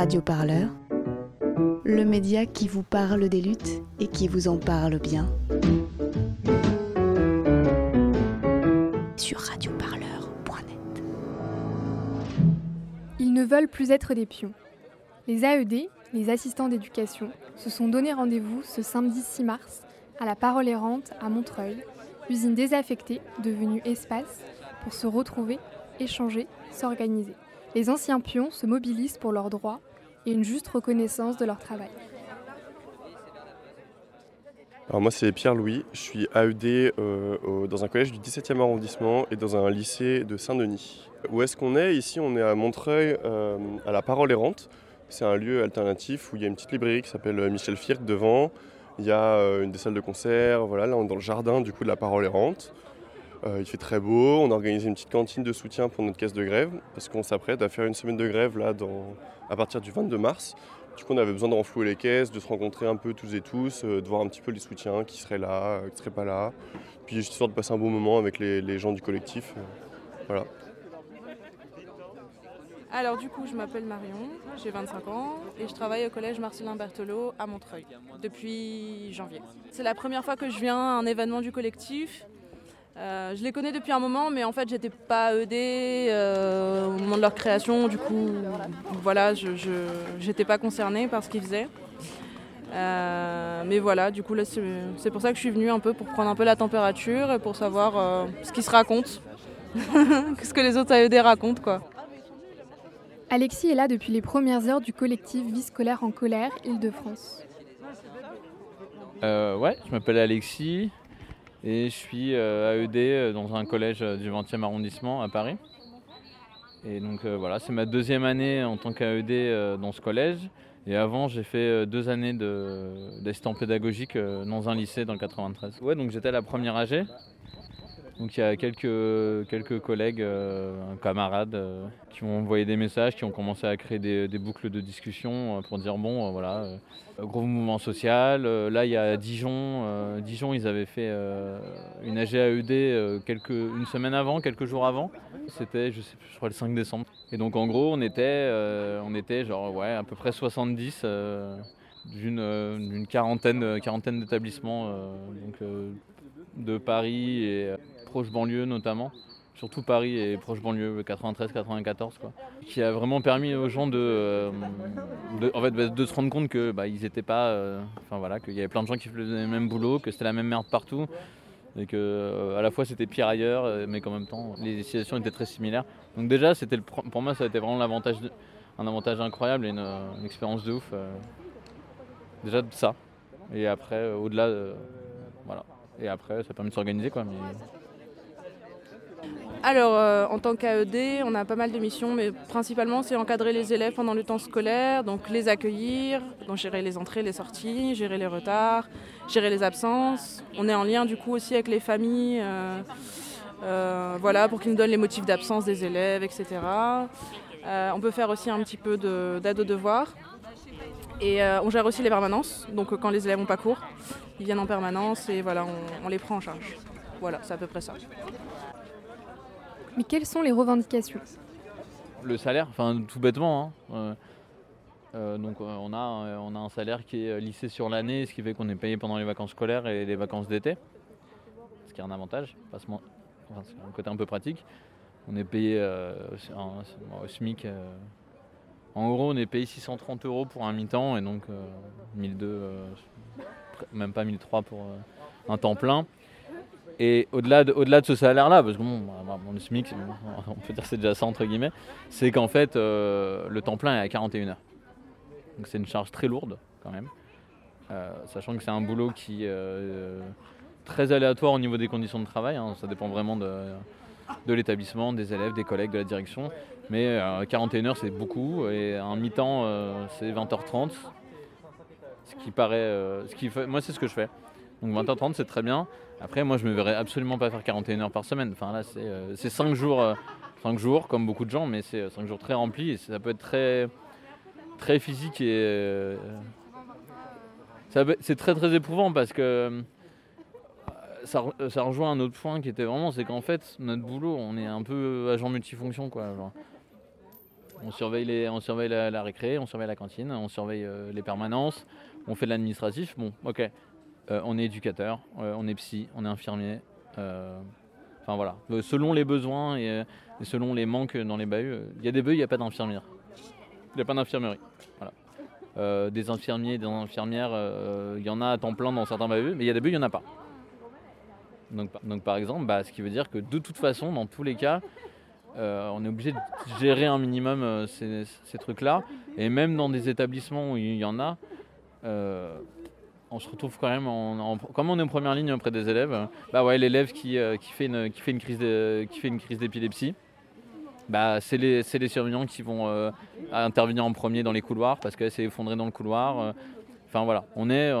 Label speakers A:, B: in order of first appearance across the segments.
A: Radio Parleur, le média qui vous parle des luttes et qui vous en parle bien. Sur radioparleur.net.
B: Ils ne veulent plus être des pions. Les AED, les assistants d'éducation, se sont donné rendez-vous ce samedi 6 mars à la Parole errante à Montreuil, usine désaffectée devenue espace pour se retrouver, échanger, s'organiser. Les anciens pions se mobilisent pour leurs droits et une juste reconnaissance de leur travail.
C: Alors moi c'est Pierre-Louis, je suis AED euh, dans un collège du 17e arrondissement et dans un lycée de Saint-Denis. Où est-ce qu'on est? Ici on est à Montreuil, euh, à la Parole errante. C'est un lieu alternatif où il y a une petite librairie qui s'appelle euh, Michel Firk devant. Il y a une des salles de concert, voilà, là on est dans le jardin du coup de la Parole errante. Il fait très beau, on a organisé une petite cantine de soutien pour notre caisse de grève parce qu'on s'apprête à faire une semaine de grève là à partir du 22 mars. Du coup, on avait besoin de renflouer les caisses, de se rencontrer un peu tous et tous, euh, de voir un petit peu les soutiens qui seraient là, euh, qui seraient pas là. Puis juste histoire de passer un bon moment avec les, gens du collectif. Euh, voilà.
D: Alors du coup, je m'appelle Marion, j'ai 25 ans et je travaille au collège Marcelin Berthelot à Montreuil depuis janvier. C'est la première fois que je viens à un événement du collectif euh, je les connais depuis un moment, mais en fait, j'étais pas ED euh, au moment de leur création. Du coup, voilà, je n'étais pas concernée par ce qu'ils faisaient. Euh, mais voilà, du coup, là, c'est pour ça que je suis venue un peu pour prendre un peu la température et pour savoir ce qui se raconte, ce que les autres AED racontent, quoi.
B: Alexis est là depuis les premières heures du collectif Vie scolaire en colère Île-de-France.
E: ouais, je m'appelle Alexis, et je suis euh, AED euh, dans un collège euh, du 20e arrondissement à Paris. Et donc voilà, c'est ma deuxième année en tant qu'AED dans ce collège. Et avant, j'ai fait deux années d'assistant pédagogique dans un lycée dans le 93. Ouais, donc j'étais la première AG. Donc il y a quelques, quelques collègues, euh, camarades euh, qui ont envoyé des messages, qui ont commencé à créer des, boucles de discussion euh, pour dire bon voilà, gros mouvement social. là il y a Dijon, Dijon ils avaient fait une AGAED quelques, une semaine avant, quelques jours avant. C'était je je crois le 5 décembre. Et donc en gros on était, on était genre ouais à peu près 70 d'une quarantaine, quarantaine d'établissements de Paris et proche banlieue notamment, surtout Paris et proche banlieue 93-94, quoi, qui a vraiment permis aux gens de, euh, en fait, bah, de se rendre compte que bah, ils étaient pas, euh, enfin voilà, qu'il y avait plein de gens qui faisaient le même boulot, que c'était la même merde partout, et que euh, à la fois c'était pire ailleurs, mais qu'en même temps les situations étaient très similaires. Donc déjà, c'était pour moi ça a été vraiment l'avantage, un avantage incroyable et une, expérience de ouf. déjà ça. Et après, au-delà, voilà. Et après, ça a permis de s'organiser quoi.
D: Alors, euh, en tant qu'AED, on a pas mal de missions, mais principalement, c'est encadrer les élèves pendant le temps scolaire, donc les accueillir, donc gérer les entrées, les sorties, gérer les retards, gérer les absences. On est en lien du coup aussi avec les familles, euh, euh, voilà, pour qu'ils nous donnent les motifs d'absence des élèves, etc. on peut faire aussi un petit peu d'aide aux devoirs. Et on gère aussi les permanences, donc quand les élèves n'ont pas cours, ils viennent en permanence et voilà, on les prend en charge. Voilà, c'est à peu près ça.
B: Mais quelles sont les revendications?
E: Le salaire, enfin tout bêtement. Hein. Euh, euh, donc euh, on a, on a un salaire qui est lissé sur l'année, ce qui fait qu'on est payé pendant les vacances scolaires et les vacances d'été. Ce qui est un avantage, c'est un côté un peu pratique. On est payé au SMIC. en gros, on est payé 630 euros pour un mi-temps et donc 1002, même pas 1003 pour un temps plein. Et au-delà de, ce salaire-là, parce que bon, mon SMIC, on peut dire c'est déjà ça entre guillemets, c'est qu'en fait euh, le temps plein est à 41 heures. Donc c'est une charge très lourde quand même. Euh, sachant que c'est un boulot qui est euh, très aléatoire au niveau des conditions de travail. Hein. ça dépend vraiment de, l'établissement, des élèves, des collègues, de la direction. Mais 41 heures c'est beaucoup et un mi-temps c'est 20h30. Ce qui paraît. ce qui moi c'est ce que je fais. Donc 20h30 c'est très bien. Après, moi, je me verrais absolument pas faire 41 heures par semaine. Enfin, là, c'est 5 euh, jours, 5 euh, jours, comme beaucoup de gens, mais c'est 5 jours très remplis et ça peut être très, très physique et. Euh, c'est très très éprouvant parce que ça, ça, rejoint un autre point qui était vraiment, c'est qu'en fait, notre boulot, on est un peu agent multifonction, quoi. On surveille, les, on surveille la, récré, on surveille la cantine, on surveille euh, les permanences, on fait de l'administratif. Bon, ok. Euh, on est éducateur, on est psy, on est infirmier. Enfin voilà. selon les besoins et, selon les manques dans les bahuts, il y a des bahuts, il n'y a pas d'infirmière. Il n'y a pas d'infirmerie. Voilà. des infirmiers, des infirmières, il y en a à temps plein dans certains bahuts, mais il y a des bahuts, il n'y en a pas. Donc, donc par exemple, bah, ce qui veut dire que de toute façon, dans tous les cas, euh, on est obligé de gérer un minimum euh, ces, trucs-là. Et même dans des établissements où il y en a, euh, on se retrouve quand même, comme on est en première ligne auprès des élèves, bah ouais, l'élève qui, fait une, qui fait une crise d'épilepsie, bah, c'est les, les, surveillants qui vont intervenir en premier dans les couloirs parce qu'elle s'est effondrée dans le couloir. Enfin voilà, on est,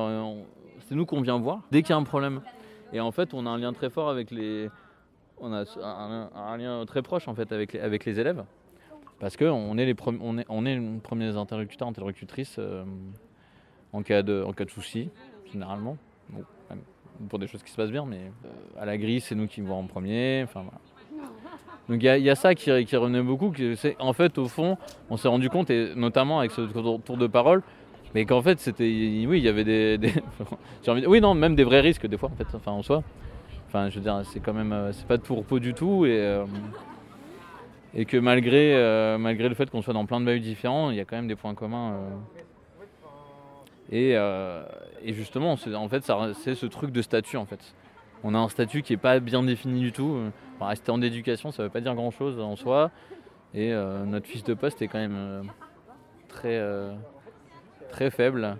E: c'est nous qu'on vient voir dès qu'il y a un problème. Et en fait, on a un lien très fort avec les, on a un, lien très proche en fait avec les, élèves parce qu'on est les premiers interlocuteurs, interlocutrices euh, en cas de en cas de souci généralement. pour des choses qui se passent bien, mais euh, à la grille c'est nous qui vont en premier. Enfin Donc il y, a ça qui, qui revenait beaucoup. en fait au fond on s'est rendu compte et notamment avec ce tour de parole mais qu'en fait c'était oui il y avait des, des oui non même des vrais risques des fois en fait enfin en soi Enfin, je veux dire, c'est quand même, euh, c'est pas de tout repos du tout et, euh, et que malgré, malgré le fait qu'on soit dans plein de bahuts différents, il y a quand même des points communs. Et, et, justement, en fait, c'est ce truc de statut en fait. On a un statut qui est pas bien défini du tout. rester en éducation, ça veut pas dire grand chose en soi. Et notre fiche de poste est quand même très, très faible,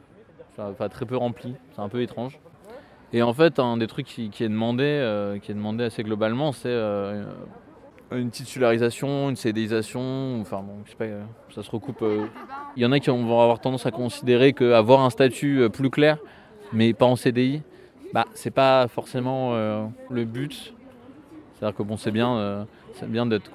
E: enfin très peu rempli. C'est un peu étrange. Et en fait, un des trucs qui, est, demandé, euh, qui est demandé assez globalement, c'est euh, une titularisation, une CDisation. Enfin, bon, je sais pas, euh, ça se recoupe. Il y en a qui vont avoir tendance à considérer qu'avoir un statut plus clair, mais pas en CDI, bah, c'est pas forcément le but. C'est-à-dire que bon, c'est bien, bien d'être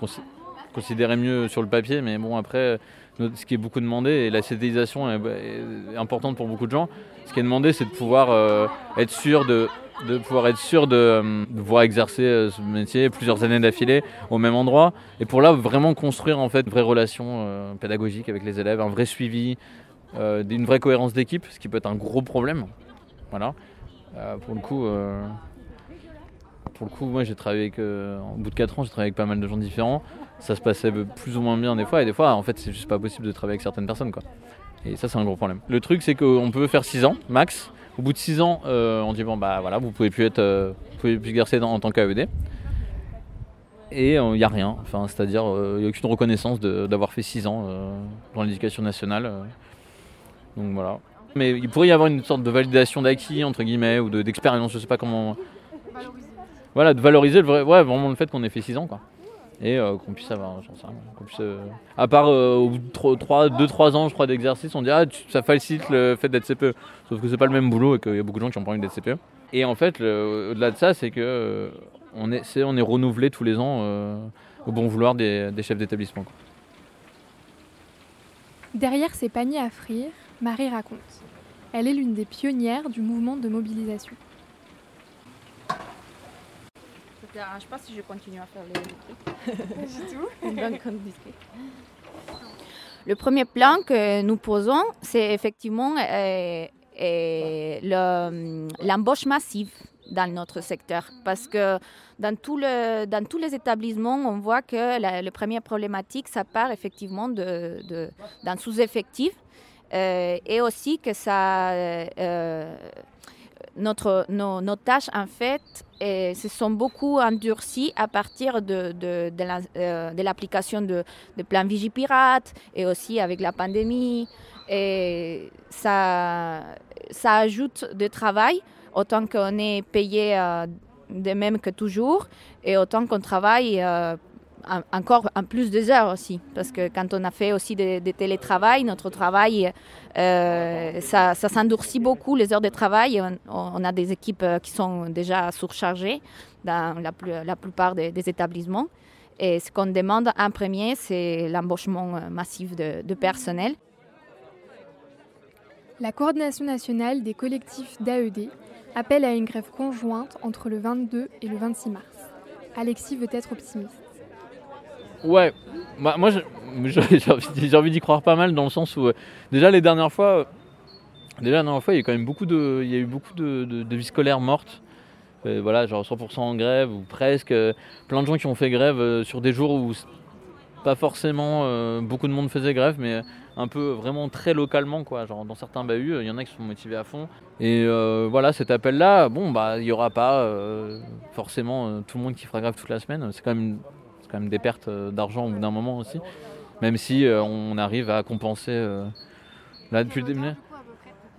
E: considéré mieux sur le papier, mais bon, après, ce qui est beaucoup demandé, et la CDisation est importante pour beaucoup de gens, ce qui est demandé, c'est de pouvoir euh, être sûr de, pouvoir être sûr de, euh, pouvoir exercer euh, ce métier plusieurs années d'affilée au même endroit et pour là vraiment construire en fait une vraie relation pédagogique avec les élèves, un vrai suivi, une vraie cohérence d'équipe, ce qui peut être un gros problème. Voilà. pour le coup, pour le coup, moi j'ai travaillé avec, en bout de 4 ans, j'ai travaillé avec pas mal de gens différents. Ça se passait plus ou moins bien des fois et des fois en fait c'est juste pas possible de travailler avec certaines personnes quoi. Et ça, c'est un gros problème. Le truc, c'est qu'on peut faire 6 ans, max. Au bout de 6 ans, euh, on dit bon, bah voilà, vous pouvez plus être, euh, vous pouvez plus exercer en tant qu'AED. Et il euh, n'y a rien. Enfin, c'est-à-dire, il n'y a aucune reconnaissance d'avoir fait 6 ans dans l'éducation nationale. donc voilà. Mais il pourrait y avoir une sorte de validation d'acquis, entre guillemets, ou d'expérience, je sais pas comment. Voilà, de valoriser le vrai, ouais, vraiment le fait qu'on ait fait 6 ans, quoi et euh, qu'on puisse avoir, j'en sais rien, euh, à part euh, au bout de 2-3 ans, je crois, d'exercice, on dit ah, ça facilite le fait d'être CPE. Sauf que c'est pas le même boulot et qu'il y a beaucoup de gens qui ont pas envie d'être CPE. Et en fait, au-delà de ça, c'est que on est, on est renouvelé tous les ans au bon vouloir des, des chefs d'établissement.
B: Derrière ces paniers à frire, Marie raconte. Elle est l'une des pionnières du mouvement de mobilisation.
F: Te dérange pas si je continue à faire les, trucs Le premier plan que nous posons, c'est effectivement euh, euh, l'embauche massive dans notre secteur. Parce que dans, tout le, dans tous les établissements, on voit que la, la première problématique, ça part effectivement d'un de, sous-effectif. Euh, et aussi que ça, notre, nos, tâches, en fait, se sont beaucoup endurcies à partir de, de, euh, de l'application de, de plans Vigipirate et aussi avec la pandémie. Et ça, ça ajoute du travail, autant qu'on est payé euh, de même que toujours, et autant qu'on travaille euh, encore en plus des heures aussi, parce que quand on a fait aussi des, télétravail, notre travail, euh, ça, ça s'endurcit beaucoup les heures de travail. On, a des équipes euh, qui sont déjà surchargées dans la, la plupart des, établissements. Et ce qu'on demande en premier, c'est l'embauchement euh, massif de, de personnel.
B: La coordination nationale des collectifs d'AED appelle à une grève conjointe entre le 22 et le 26 mars. Alexis veut être optimiste.
E: Ouais, bah, moi, j'ai envie d'y croire pas mal dans le sens où déjà les dernières fois, déjà la dernière fois il y a quand même beaucoup de, il y a eu beaucoup de, de, vie scolaire morte. voilà, genre 100% en grève ou presque. plein de gens qui ont fait grève sur des jours où pas forcément beaucoup de monde faisait grève, mais un peu vraiment très localement quoi. Genre dans certains bahuts, il y en a qui sont motivés à fond. Et voilà, cet appel-là, bon bah il y aura pas forcément tout le monde qui fera grève toute la semaine. C'est quand même quand même des pertes euh, d'argent au bout d'un moment aussi. Même si euh, on arrive à compenser euh, là depuis le début.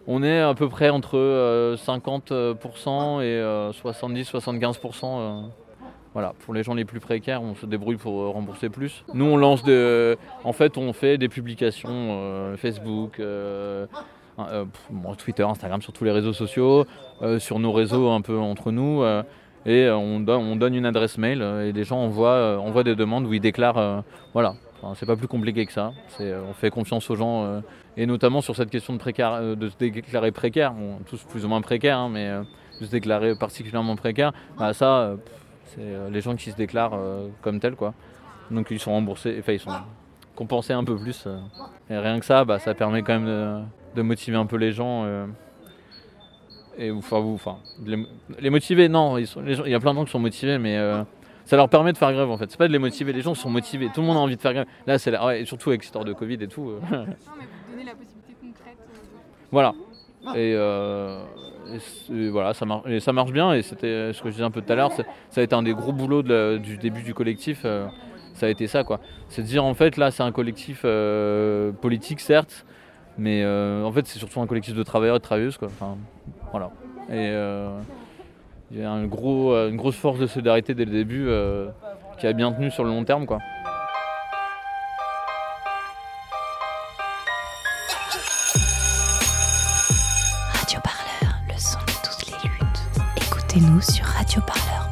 E: On est à peu près entre 50% et 70-75%. Voilà, pour les gens les plus précaires, on se débrouille pour rembourser plus. Nous, on lance de, en fait, on fait des publications Facebook, Twitter, Instagram, sur tous les réseaux sociaux, sur nos réseaux un peu entre nous et euh, on, donne une adresse mail euh, et les gens euh, envoient, des demandes où ils déclarent. voilà, c'est pas plus compliqué que ça. on fait confiance aux gens et notamment sur cette question de, précaire, de se déclarer précaire, tous plus ou moins précaires, hein, mais de se déclarer particulièrement précaire, bah, ça, c'est les gens qui se déclarent comme tels. Quoi. Donc ils sont remboursés, enfin ils sont compensés un peu plus. et rien que ça, bah, ça permet quand même de motiver un peu les gens et enfin, vous, enfin, les, motiver, non, ils sont, il y a plein de gens qui sont motivés, mais euh, ça leur permet de faire grève en fait. C'est pas de les motiver, les gens sont motivés, tout le monde a envie de faire grève. Là, c'est ouais, surtout avec l'histoire de Covid et tout. Euh. non, mais vous donnez la possibilité concrète. Euh, voilà. Et, voilà, ça, marche, et ça marche bien. Et c'était ce que je disais un peu tout à l'heure, ça a été un des gros boulots du début du collectif. ça a été ça, quoi. C'est de dire en fait, là, c'est un collectif politique, certes, mais en fait, c'est surtout un collectif de travailleurs et de travailleuses, quoi. Enfin, voilà. Et il y a une grosse force de solidarité dès le début euh, qui a bien tenu sur le long terme.
A: Radio Parleur, le son de toutes les luttes. Écoutez-nous sur radioparleur